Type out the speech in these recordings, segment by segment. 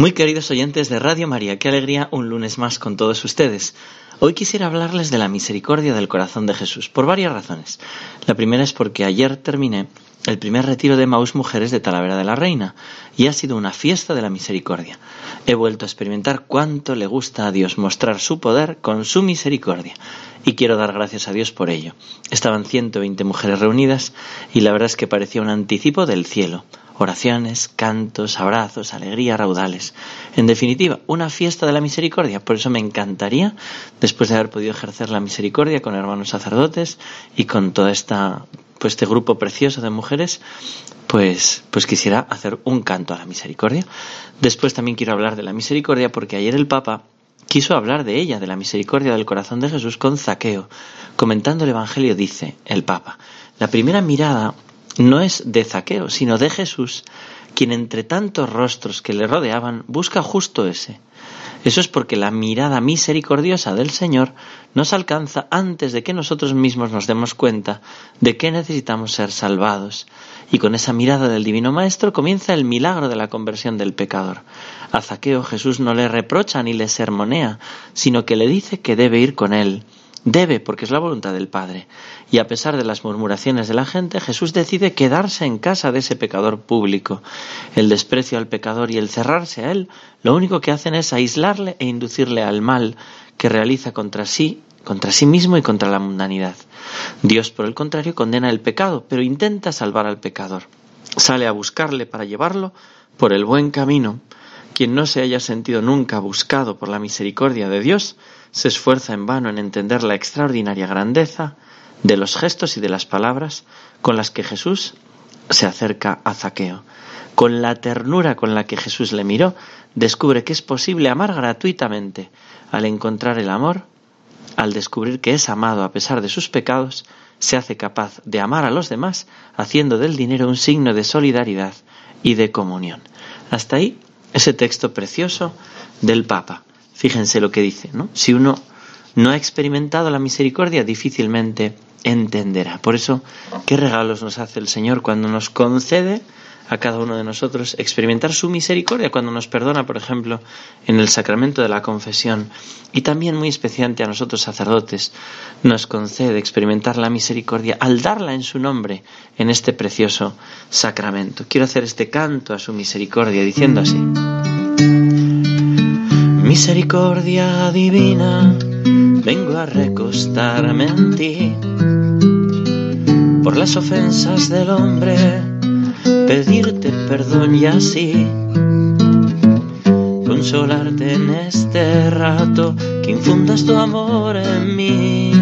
Muy queridos oyentes de Radio María, qué alegría un lunes más con todos ustedes. Hoy quisiera hablarles de la misericordia del corazón de Jesús, por varias razones. La primera es porque ayer terminé el primer retiro de Maús Mujeres de Talavera de la Reina y ha sido una fiesta de la misericordia. He vuelto a experimentar cuánto le gusta a Dios mostrar su poder con su misericordia y quiero dar gracias a Dios por ello. Estaban 120 mujeres reunidas y la verdad es que parecía un anticipo del cielo oraciones, cantos, abrazos, alegría, raudales. En definitiva, una fiesta de la misericordia. Por eso me encantaría, después de haber podido ejercer la misericordia con hermanos sacerdotes y con toda esta pues este grupo precioso de mujeres, pues, pues quisiera hacer un canto a la misericordia. Después también quiero hablar de la misericordia porque ayer el Papa quiso hablar de ella, de la misericordia del corazón de Jesús con Zaqueo. Comentando el Evangelio dice el Papa, la primera mirada no es de Zaqueo, sino de Jesús, quien entre tantos rostros que le rodeaban busca justo ese. Eso es porque la mirada misericordiosa del Señor nos alcanza antes de que nosotros mismos nos demos cuenta de que necesitamos ser salvados. Y con esa mirada del Divino Maestro comienza el milagro de la conversión del pecador. A Zaqueo Jesús no le reprocha ni le sermonea, sino que le dice que debe ir con él Debe, porque es la voluntad del Padre. Y a pesar de las murmuraciones de la gente, Jesús decide quedarse en casa de ese pecador público. El desprecio al pecador y el cerrarse a él, lo único que hacen es aislarle e inducirle al mal que realiza contra sí, contra sí mismo y contra la mundanidad. Dios, por el contrario, condena el pecado, pero intenta salvar al pecador. Sale a buscarle para llevarlo por el buen camino. Quien no se haya sentido nunca buscado por la misericordia de Dios, se esfuerza en vano en entender la extraordinaria grandeza de los gestos y de las palabras con las que Jesús se acerca a Zaqueo. Con la ternura con la que Jesús le miró, descubre que es posible amar gratuitamente. Al encontrar el amor, al descubrir que es amado a pesar de sus pecados, se hace capaz de amar a los demás, haciendo del dinero un signo de solidaridad y de comunión. Hasta ahí ese texto precioso del Papa. Fíjense lo que dice, ¿no? Si uno no ha experimentado la misericordia, difícilmente entenderá. Por eso, ¿qué regalos nos hace el Señor cuando nos concede a cada uno de nosotros experimentar su misericordia cuando nos perdona, por ejemplo, en el sacramento de la confesión y también muy especialmente a nosotros sacerdotes nos concede experimentar la misericordia al darla en su nombre en este precioso sacramento. Quiero hacer este canto a su misericordia diciendo así. Misericordia divina, vengo a recostarme en ti. Por las ofensas del hombre, pedirte perdón y así consolarte en este rato, que infundas tu amor en mí.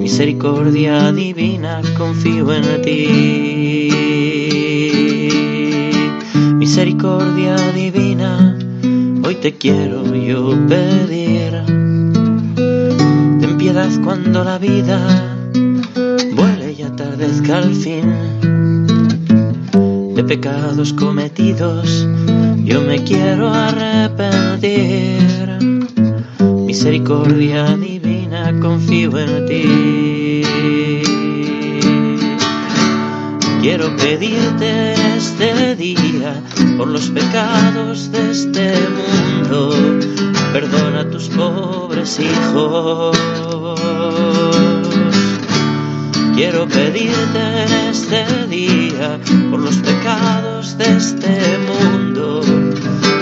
Misericordia divina, confío en ti. Misericordia divina hoy te quiero yo pedir. Ten piedad cuando la vida vuele y atardezca al fin. De pecados cometidos yo me quiero arrepentir. Misericordia divina, confío en ti. Quiero pedirte este día por los pecados de este mundo, perdona a tus pobres hijos. Quiero pedirte este día por los pecados de este mundo,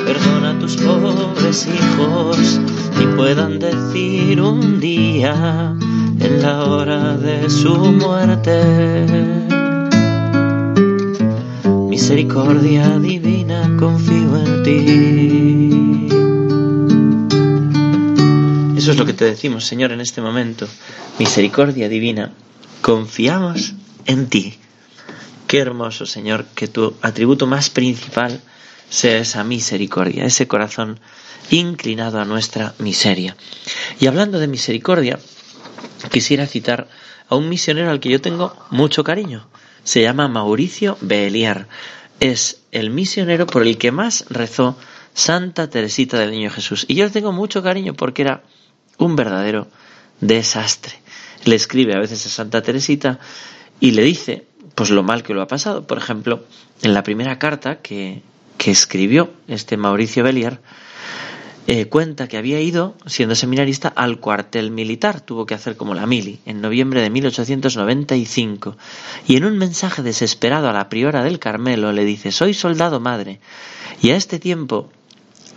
perdona a tus pobres hijos y puedan decir un día en la hora de su muerte misericordia divina, confío en ti. Eso es lo que te decimos, Señor, en este momento. Misericordia divina, confiamos en ti. Qué hermoso, Señor, que tu atributo más principal sea esa misericordia, ese corazón inclinado a nuestra miseria. Y hablando de misericordia, quisiera citar a un misionero al que yo tengo mucho cariño. Se llama Mauricio Beliar. Es el misionero por el que más rezó Santa Teresita del Niño Jesús. Y yo le tengo mucho cariño porque era un verdadero desastre. Le escribe a veces a Santa Teresita y le dice pues lo mal que lo ha pasado. Por ejemplo, en la primera carta que, que escribió este Mauricio Beliar, eh, cuenta que había ido, siendo seminarista, al cuartel militar, tuvo que hacer como la mili, en noviembre de 1895, y en un mensaje desesperado a la priora del Carmelo le dice, soy soldado madre, y a este tiempo,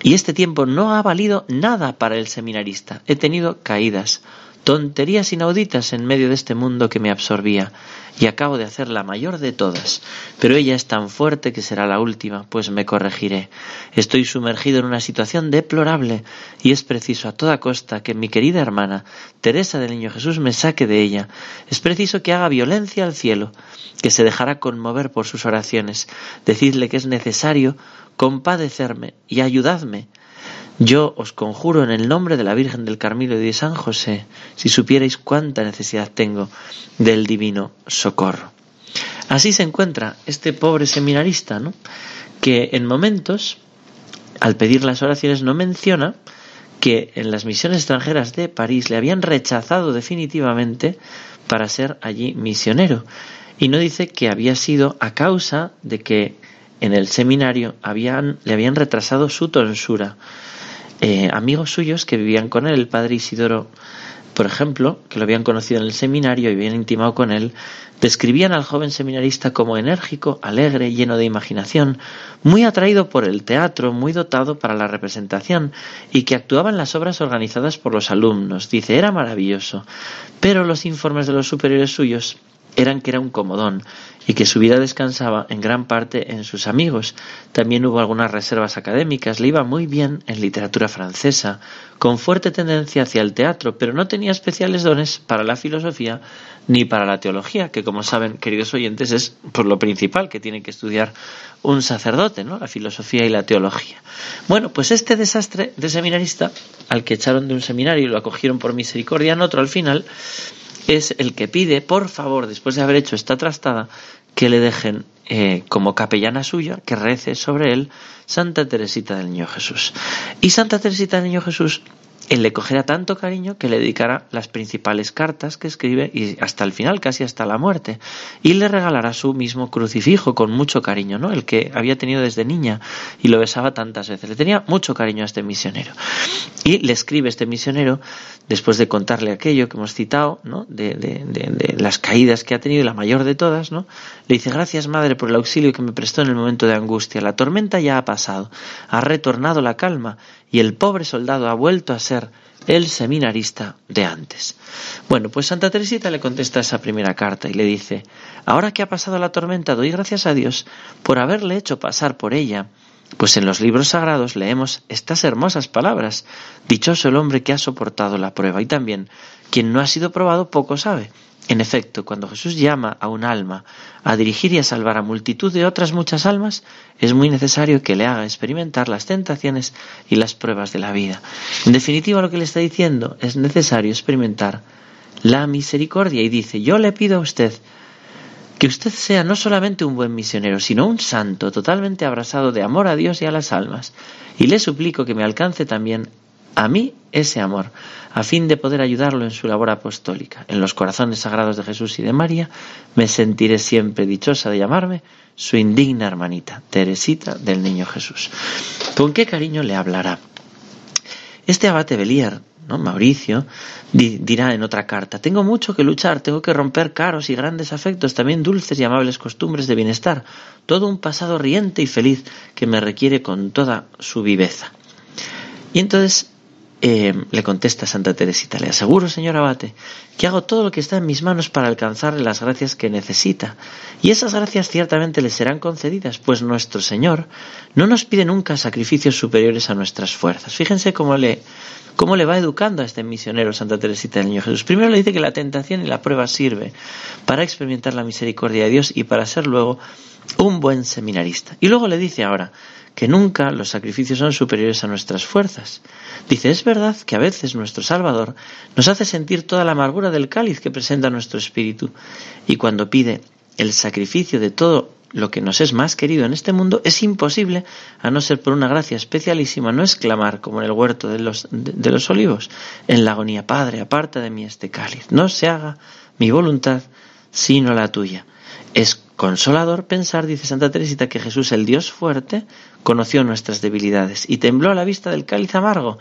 y este tiempo no ha valido nada para el seminarista, he tenido caídas, tonterías inauditas en medio de este mundo que me absorbía, y acabo de hacer la mayor de todas, pero ella es tan fuerte que será la última, pues me corregiré. Estoy sumergido en una situación deplorable, y es preciso a toda costa que mi querida hermana, Teresa del Niño Jesús, me saque de ella. Es preciso que haga violencia al cielo, que se dejará conmover por sus oraciones. Decidle que es necesario compadecerme y ayudadme yo os conjuro en el nombre de la Virgen del Carmelo y de San José, si supierais cuánta necesidad tengo del divino socorro. Así se encuentra este pobre seminarista, que en momentos, al pedir las oraciones, no menciona que en las misiones extranjeras de París le habían rechazado definitivamente para ser allí misionero. Y no dice que había sido a causa de que en el seminario habían, le habían retrasado su tonsura. Eh, amigos suyos que vivían con él, el padre Isidoro, por ejemplo, que lo habían conocido en el seminario y habían intimado con él, describían al joven seminarista como enérgico, alegre, lleno de imaginación, muy atraído por el teatro, muy dotado para la representación y que actuaba en las obras organizadas por los alumnos. Dice, era maravilloso, pero los informes de los superiores suyos eran que era un comodón y que su vida descansaba en gran parte en sus amigos. También hubo algunas reservas académicas, le iba muy bien en literatura francesa, con fuerte tendencia hacia el teatro, pero no tenía especiales dones para la filosofía ni para la teología, que como saben, queridos oyentes, es por lo principal que tiene que estudiar un sacerdote, ¿no? La filosofía y la teología. Bueno, pues este desastre de seminarista, al que echaron de un seminario y lo acogieron por misericordia en otro al final, es el que pide, por favor, después de haber hecho esta trastada, que le dejen eh, como capellana suya, que rece sobre él Santa Teresita del Niño Jesús. Y Santa Teresita del Niño Jesús él le cogerá tanto cariño que le dedicará las principales cartas que escribe y hasta el final, casi hasta la muerte, y le regalará su mismo crucifijo con mucho cariño, ¿no? El que había tenido desde niña y lo besaba tantas veces. Le tenía mucho cariño a este misionero. Y le escribe este misionero, después de contarle aquello que hemos citado, ¿no? De, de, de, las caídas que ha tenido, la mayor de todas, ¿no? Le dice, gracias madre por el auxilio que me prestó en el momento de angustia. La tormenta ya ha pasado, ha retornado la calma y el pobre soldado ha vuelto a ser el seminarista de antes. Bueno, pues Santa Teresita le contesta esa primera carta y le dice, ahora que ha pasado la tormenta, doy gracias a Dios por haberle hecho pasar por ella, pues en los libros sagrados leemos estas hermosas palabras, dichoso el hombre que ha soportado la prueba, y también quien no ha sido probado poco sabe. En efecto, cuando Jesús llama a un alma a dirigir y a salvar a multitud de otras muchas almas, es muy necesario que le haga experimentar las tentaciones y las pruebas de la vida. En definitiva, lo que le está diciendo es necesario experimentar la misericordia y dice, yo le pido a usted que usted sea no solamente un buen misionero, sino un santo totalmente abrasado de amor a Dios y a las almas, y le suplico que me alcance también a mí ese amor, a fin de poder ayudarlo en su labor apostólica. En los corazones sagrados de Jesús y de María, me sentiré siempre dichosa de llamarme su indigna hermanita, Teresita del Niño Jesús. ¿Con qué cariño le hablará? Este abate Belier, ¿no? Mauricio, dirá en otra carta, tengo mucho que luchar, tengo que romper caros y grandes afectos, también dulces y amables costumbres de bienestar, todo un pasado riente y feliz que me requiere con toda su viveza. Y entonces eh, le contesta Santa Teresita, le aseguro, señor abate, que hago todo lo que está en mis manos para alcanzarle las gracias que necesita, y esas gracias ciertamente le serán concedidas, pues nuestro Señor no nos pide nunca sacrificios superiores a nuestras fuerzas. Fíjense cómo le, cómo le va educando a este misionero Santa Teresita del Niño Jesús. Primero le dice que la tentación y la prueba sirve para experimentar la misericordia de Dios y para ser luego un buen seminarista. Y luego le dice ahora que nunca los sacrificios son superiores a nuestras fuerzas. Dice, es verdad que a veces nuestro Salvador nos hace sentir toda la amargura del cáliz que presenta nuestro espíritu, y cuando pide el sacrificio de todo lo que nos es más querido en este mundo, es imposible, a no ser por una gracia especialísima, no exclamar, como en el huerto de los, de los olivos, en la agonía, Padre, aparta de mí este cáliz, no se haga mi voluntad, sino la tuya. Consolador pensar, dice Santa Teresita, que Jesús, el Dios fuerte, conoció nuestras debilidades y tembló a la vista del cáliz amargo,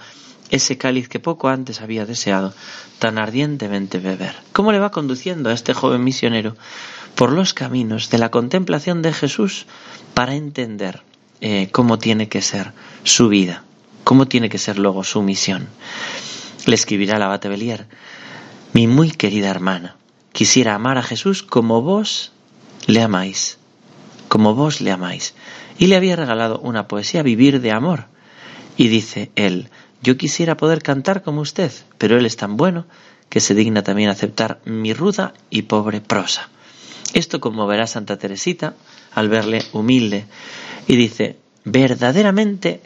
ese cáliz que poco antes había deseado tan ardientemente beber. ¿Cómo le va conduciendo a este joven misionero por los caminos de la contemplación de Jesús para entender eh, cómo tiene que ser su vida, cómo tiene que ser luego su misión? Le escribirá la abate Belier, mi muy querida hermana, quisiera amar a Jesús como vos le amáis, como vos le amáis. Y le había regalado una poesía, Vivir de Amor. Y dice él, yo quisiera poder cantar como usted, pero él es tan bueno que se digna también aceptar mi ruda y pobre prosa. Esto conmoverá a Santa Teresita al verle humilde y dice, verdaderamente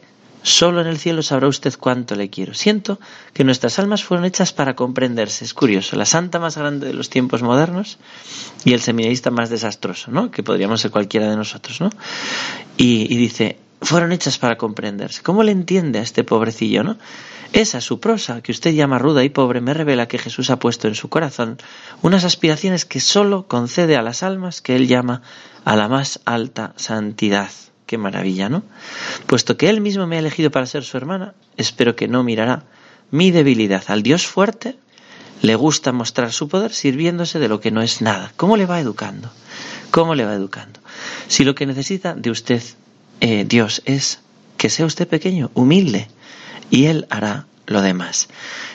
Solo en el cielo sabrá usted cuánto le quiero. Siento que nuestras almas fueron hechas para comprenderse. Es curioso, la santa más grande de los tiempos modernos y el seminarista más desastroso, ¿no? Que podríamos ser cualquiera de nosotros, ¿no? Y, y dice, fueron hechas para comprenderse. ¿Cómo le entiende a este pobrecillo, no? Esa su prosa, que usted llama ruda y pobre, me revela que Jesús ha puesto en su corazón unas aspiraciones que sólo concede a las almas que él llama a la más alta santidad. Qué maravilla, ¿no? Puesto que Él mismo me ha elegido para ser su hermana, espero que no mirará mi debilidad. Al Dios fuerte le gusta mostrar su poder sirviéndose de lo que no es nada. ¿Cómo le va educando? ¿Cómo le va educando? Si lo que necesita de usted, eh, Dios, es que sea usted pequeño, humilde, y Él hará lo demás.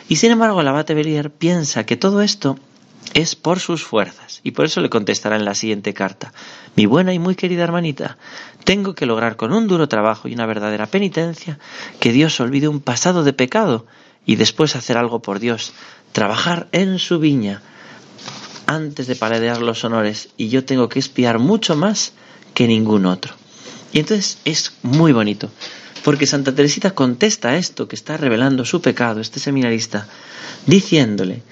Y sin embargo, el abate Belier piensa que todo esto es por sus fuerzas. Y por eso le contestará en la siguiente carta. Mi buena y muy querida hermanita, tengo que lograr con un duro trabajo y una verdadera penitencia que Dios olvide un pasado de pecado y después hacer algo por Dios, trabajar en su viña antes de paladear los honores y yo tengo que espiar mucho más que ningún otro. Y entonces es muy bonito, porque Santa Teresita contesta esto que está revelando su pecado, este seminarista, diciéndole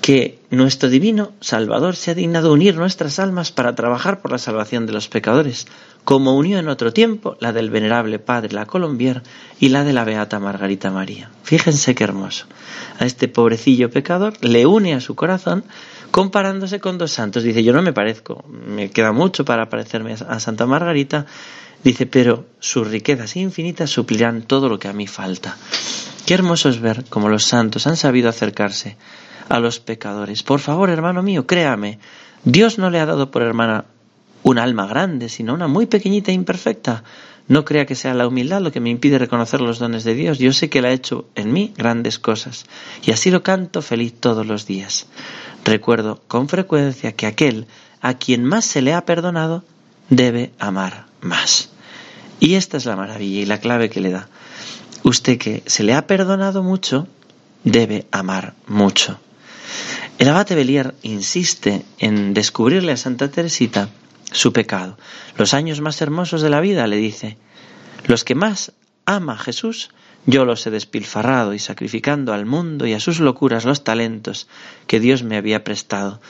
que nuestro divino Salvador se ha dignado unir nuestras almas para trabajar por la salvación de los pecadores, como unió en otro tiempo la del venerable Padre la Colombier y la de la Beata Margarita María. Fíjense qué hermoso. A este pobrecillo pecador le une a su corazón comparándose con dos santos. Dice, yo no me parezco, me queda mucho para parecerme a Santa Margarita. Dice, pero sus riquezas infinitas suplirán todo lo que a mí falta. Qué hermoso es ver cómo los santos han sabido acercarse a los pecadores. Por favor, hermano mío, créame, Dios no le ha dado por hermana un alma grande, sino una muy pequeñita e imperfecta. No crea que sea la humildad lo que me impide reconocer los dones de Dios. Yo sé que Él ha hecho en mí grandes cosas, y así lo canto feliz todos los días. Recuerdo con frecuencia que aquel a quien más se le ha perdonado debe amar más. Y esta es la maravilla y la clave que le da. Usted que se le ha perdonado mucho, debe amar mucho. El abate Belier insiste en descubrirle a Santa Teresita su pecado. Los años más hermosos de la vida, le dice, los que más ama Jesús, yo los he despilfarrado y sacrificando al mundo y a sus locuras los talentos que Dios me había prestado.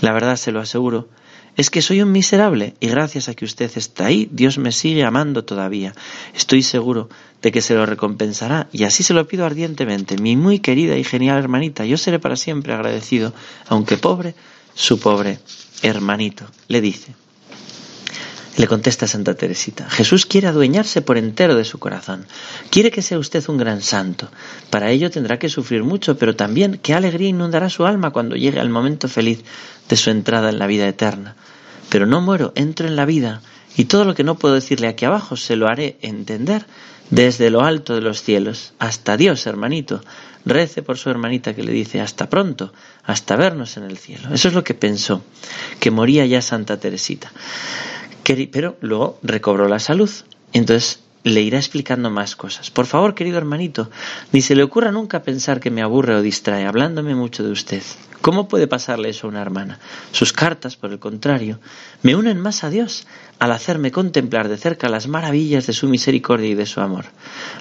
La verdad, se lo aseguro, es que soy un miserable y gracias a que usted está ahí, Dios me sigue amando todavía. Estoy seguro de que se lo recompensará y así se lo pido ardientemente. Mi muy querida y genial hermanita, yo seré para siempre agradecido, aunque pobre, su pobre hermanito, le dice. Le contesta Santa Teresita, Jesús quiere adueñarse por entero de su corazón. Quiere que sea usted un gran santo. Para ello tendrá que sufrir mucho, pero también qué alegría inundará su alma cuando llegue al momento feliz de su entrada en la vida eterna. Pero no muero, entro en la vida, y todo lo que no puedo decirle aquí abajo se lo haré entender desde lo alto de los cielos. Hasta Dios, hermanito. Rece por su hermanita que le dice hasta pronto, hasta vernos en el cielo. Eso es lo que pensó, que moría ya Santa Teresita pero luego recobró la salud. Entonces le irá explicando más cosas. Por favor, querido hermanito, ni se le ocurra nunca pensar que me aburre o distrae, hablándome mucho de usted. ¿Cómo puede pasarle eso a una hermana? Sus cartas, por el contrario, me unen más a Dios al hacerme contemplar de cerca las maravillas de su misericordia y de su amor.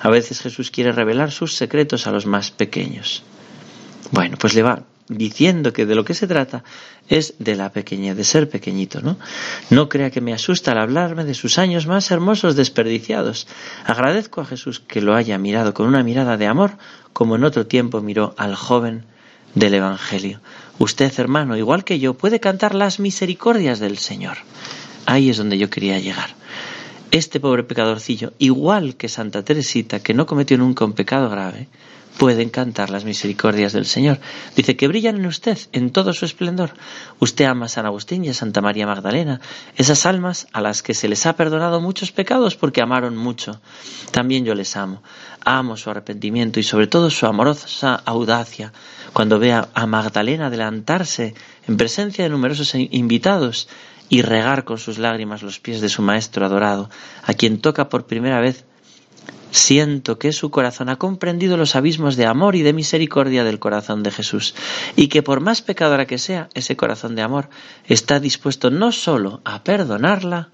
A veces Jesús quiere revelar sus secretos a los más pequeños. Bueno, pues le va diciendo que de lo que se trata es de la pequeñez, de ser pequeñito, ¿no? No crea que me asusta al hablarme de sus años más hermosos desperdiciados. Agradezco a Jesús que lo haya mirado con una mirada de amor, como en otro tiempo miró al joven del Evangelio. Usted, hermano, igual que yo, puede cantar las misericordias del Señor. Ahí es donde yo quería llegar. Este pobre pecadorcillo, igual que Santa Teresita, que no cometió nunca un pecado grave, pueden cantar las misericordias del Señor. Dice que brillan en usted en todo su esplendor. Usted ama a San Agustín y a Santa María Magdalena, esas almas a las que se les ha perdonado muchos pecados porque amaron mucho. También yo les amo. Amo su arrepentimiento y sobre todo su amorosa audacia cuando vea a Magdalena adelantarse en presencia de numerosos invitados y regar con sus lágrimas los pies de su Maestro adorado, a quien toca por primera vez Siento que su corazón ha comprendido los abismos de amor y de misericordia del corazón de Jesús, y que por más pecadora que sea, ese corazón de amor está dispuesto no sólo a perdonarla,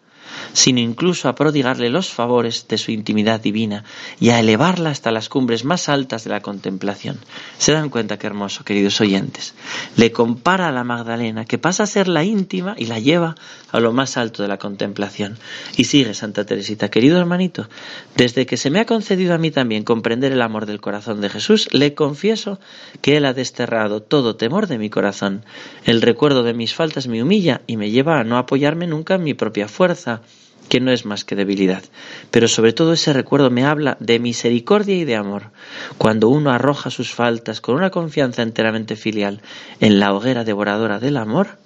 sino incluso a prodigarle los favores de su intimidad divina y a elevarla hasta las cumbres más altas de la contemplación. ¿Se dan cuenta qué hermoso, queridos oyentes? Le compara a la Magdalena, que pasa a ser la íntima y la lleva a lo más alto de la contemplación. Y sigue Santa Teresita, querido hermanito, desde que se me ha concedido a mí también comprender el amor del corazón de Jesús, le confieso que Él ha desterrado todo temor de mi corazón. El recuerdo de mis faltas me humilla y me lleva a no apoyarme nunca en mi propia fuerza, que no es más que debilidad. Pero sobre todo ese recuerdo me habla de misericordia y de amor. Cuando uno arroja sus faltas con una confianza enteramente filial en la hoguera devoradora del amor,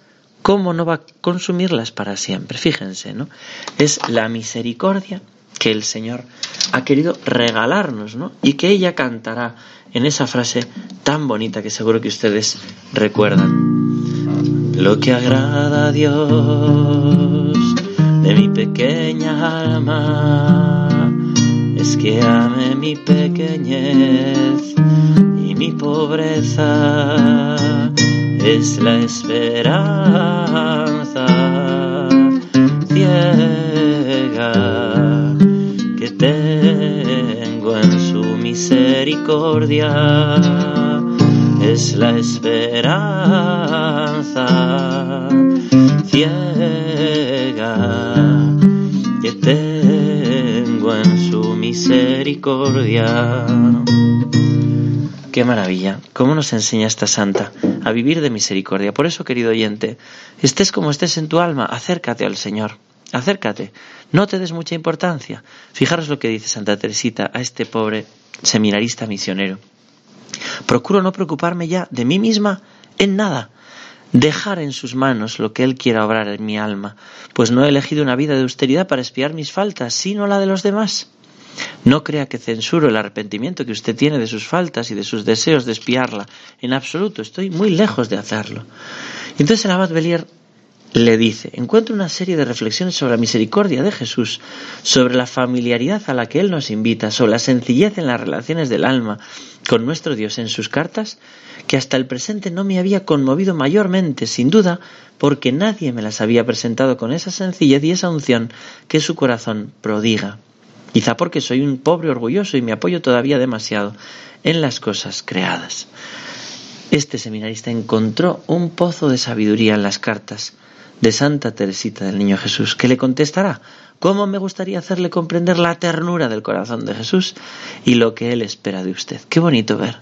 ¿cómo no va a consumirlas para siempre? Fíjense, ¿no? Es la misericordia que el Señor ha querido regalarnos, ¿no? Y que ella cantará en esa frase tan bonita que seguro que ustedes recuerdan. Lo que agrada a Dios de mi pequeña alma. Es que ame mi pequeñez y mi pobreza. Es la esperanza ciega que tengo en su misericordia Qué maravilla, cómo nos enseña esta santa a vivir de misericordia. Por eso, querido oyente, estés como estés en tu alma, acércate al Señor. Acércate, no te des mucha importancia. Fijaros lo que dice Santa Teresita a este pobre seminarista misionero. Procuro no preocuparme ya de mí misma en nada, dejar en sus manos lo que Él quiera obrar en mi alma, pues no he elegido una vida de austeridad para espiar mis faltas, sino la de los demás. No crea que censuro el arrepentimiento que usted tiene de sus faltas y de sus deseos de espiarla. En absoluto, estoy muy lejos de hacerlo. Entonces el abad Belier le dice, encuentra una serie de reflexiones sobre la misericordia de Jesús, sobre la familiaridad a la que Él nos invita, sobre la sencillez en las relaciones del alma con nuestro Dios en sus cartas, que hasta el presente no me había conmovido mayormente, sin duda, porque nadie me las había presentado con esa sencillez y esa unción que su corazón prodiga. Quizá porque soy un pobre orgulloso y me apoyo todavía demasiado en las cosas creadas. Este seminarista encontró un pozo de sabiduría en las cartas de Santa Teresita del Niño Jesús, que le contestará cómo me gustaría hacerle comprender la ternura del corazón de Jesús y lo que Él espera de usted. Qué bonito ver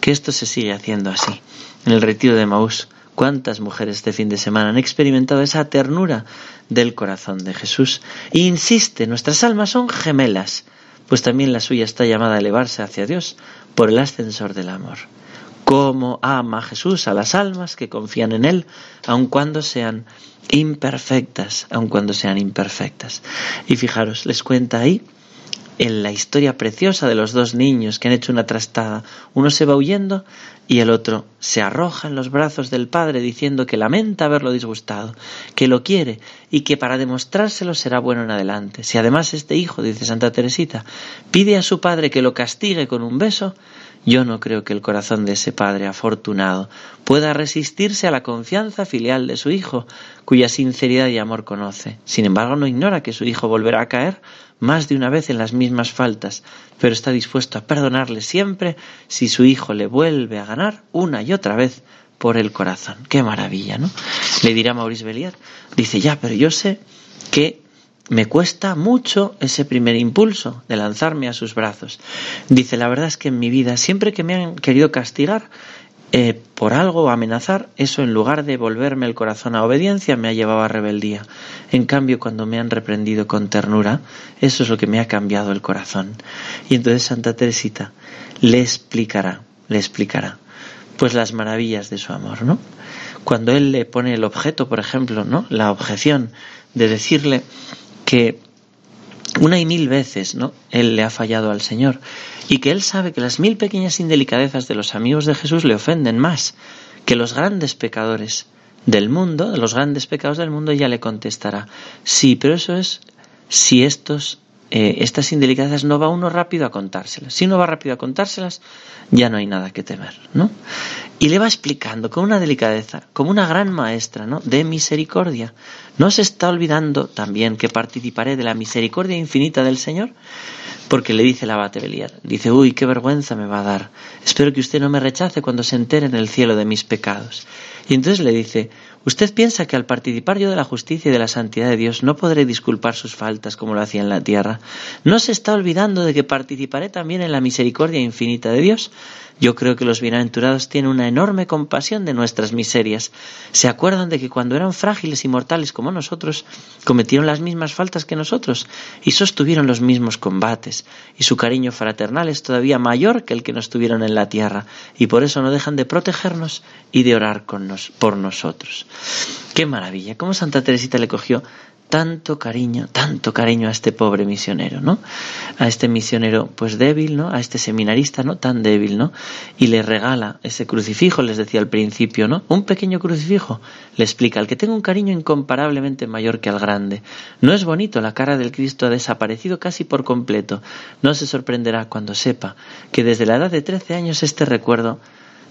que esto se sigue haciendo así. En el retiro de Maús, cuántas mujeres este fin de semana han experimentado esa ternura del corazón de Jesús. Y insiste, nuestras almas son gemelas, pues también la suya está llamada a elevarse hacia Dios por el ascensor del amor cómo ama Jesús a las almas que confían en Él, aun cuando sean imperfectas, aun cuando sean imperfectas. Y fijaros, les cuenta ahí en la historia preciosa de los dos niños que han hecho una trastada. Uno se va huyendo y el otro se arroja en los brazos del padre diciendo que lamenta haberlo disgustado, que lo quiere y que para demostrárselo será bueno en adelante. Si además este hijo, dice Santa Teresita, pide a su padre que lo castigue con un beso, yo no creo que el corazón de ese padre afortunado pueda resistirse a la confianza filial de su hijo, cuya sinceridad y amor conoce. Sin embargo, no ignora que su hijo volverá a caer más de una vez en las mismas faltas, pero está dispuesto a perdonarle siempre si su hijo le vuelve a ganar una y otra vez por el corazón. Qué maravilla, ¿no? Le dirá Maurice Bellier. Dice, ya, pero yo sé que me cuesta mucho ese primer impulso de lanzarme a sus brazos. Dice, la verdad es que en mi vida, siempre que me han querido castigar eh, por algo amenazar, eso en lugar de volverme el corazón a obediencia, me ha llevado a rebeldía. En cambio, cuando me han reprendido con ternura, eso es lo que me ha cambiado el corazón. Y entonces Santa Teresita le explicará, le explicará, pues las maravillas de su amor, ¿no? Cuando él le pone el objeto, por ejemplo, ¿no? La objeción de decirle, que una y mil veces, ¿no? Él le ha fallado al Señor y que él sabe que las mil pequeñas indelicadezas de los amigos de Jesús le ofenden más que los grandes pecadores del mundo, de los grandes pecados del mundo, ya le contestará, sí, pero eso es si estos eh, estas indelicadezas no va uno rápido a contárselas. Si uno va rápido a contárselas, ya no hay nada que temer, ¿no? Y le va explicando con una delicadeza, como una gran maestra, ¿no? De misericordia. ¿No se está olvidando también que participaré de la misericordia infinita del Señor? Porque le dice el abate Beliar, dice, uy, qué vergüenza me va a dar. Espero que usted no me rechace cuando se entere en el cielo de mis pecados. Y entonces le dice, ¿Usted piensa que al participar yo de la justicia y de la santidad de Dios no podré disculpar sus faltas como lo hacía en la tierra? ¿No se está olvidando de que participaré también en la misericordia infinita de Dios? Yo creo que los bienaventurados tienen una enorme compasión de nuestras miserias. Se acuerdan de que cuando eran frágiles y mortales como nosotros, cometieron las mismas faltas que nosotros y sostuvieron los mismos combates. Y su cariño fraternal es todavía mayor que el que nos tuvieron en la tierra, y por eso no dejan de protegernos y de orar por nosotros. Qué maravilla, cómo Santa Teresita le cogió tanto cariño, tanto cariño a este pobre misionero, ¿no? A este misionero pues débil, ¿no? A este seminarista, ¿no? Tan débil, ¿no? Y le regala ese crucifijo, les decía al principio, ¿no? Un pequeño crucifijo. Le explica, al que tengo un cariño incomparablemente mayor que al grande. No es bonito, la cara del Cristo ha desaparecido casi por completo. No se sorprenderá cuando sepa que desde la edad de trece años este recuerdo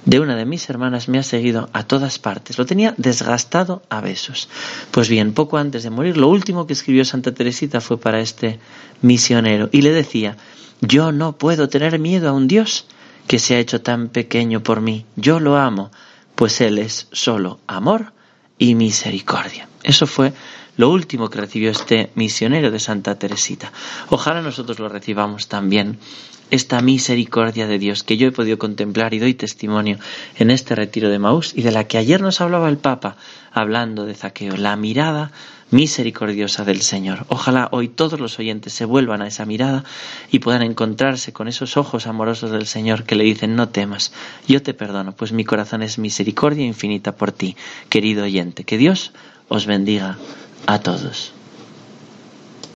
de una de mis hermanas me ha seguido a todas partes. Lo tenía desgastado a besos. Pues bien, poco antes de morir, lo último que escribió Santa Teresita fue para este misionero y le decía, yo no puedo tener miedo a un Dios que se ha hecho tan pequeño por mí. Yo lo amo, pues Él es solo amor y misericordia. Eso fue lo último que recibió este misionero de Santa Teresita. Ojalá nosotros lo recibamos también esta misericordia de Dios que yo he podido contemplar y doy testimonio en este retiro de Maús y de la que ayer nos hablaba el Papa hablando de Zaqueo, la mirada misericordiosa del Señor. Ojalá hoy todos los oyentes se vuelvan a esa mirada y puedan encontrarse con esos ojos amorosos del Señor que le dicen no temas, yo te perdono, pues mi corazón es misericordia infinita por ti, querido oyente. Que Dios os bendiga a todos.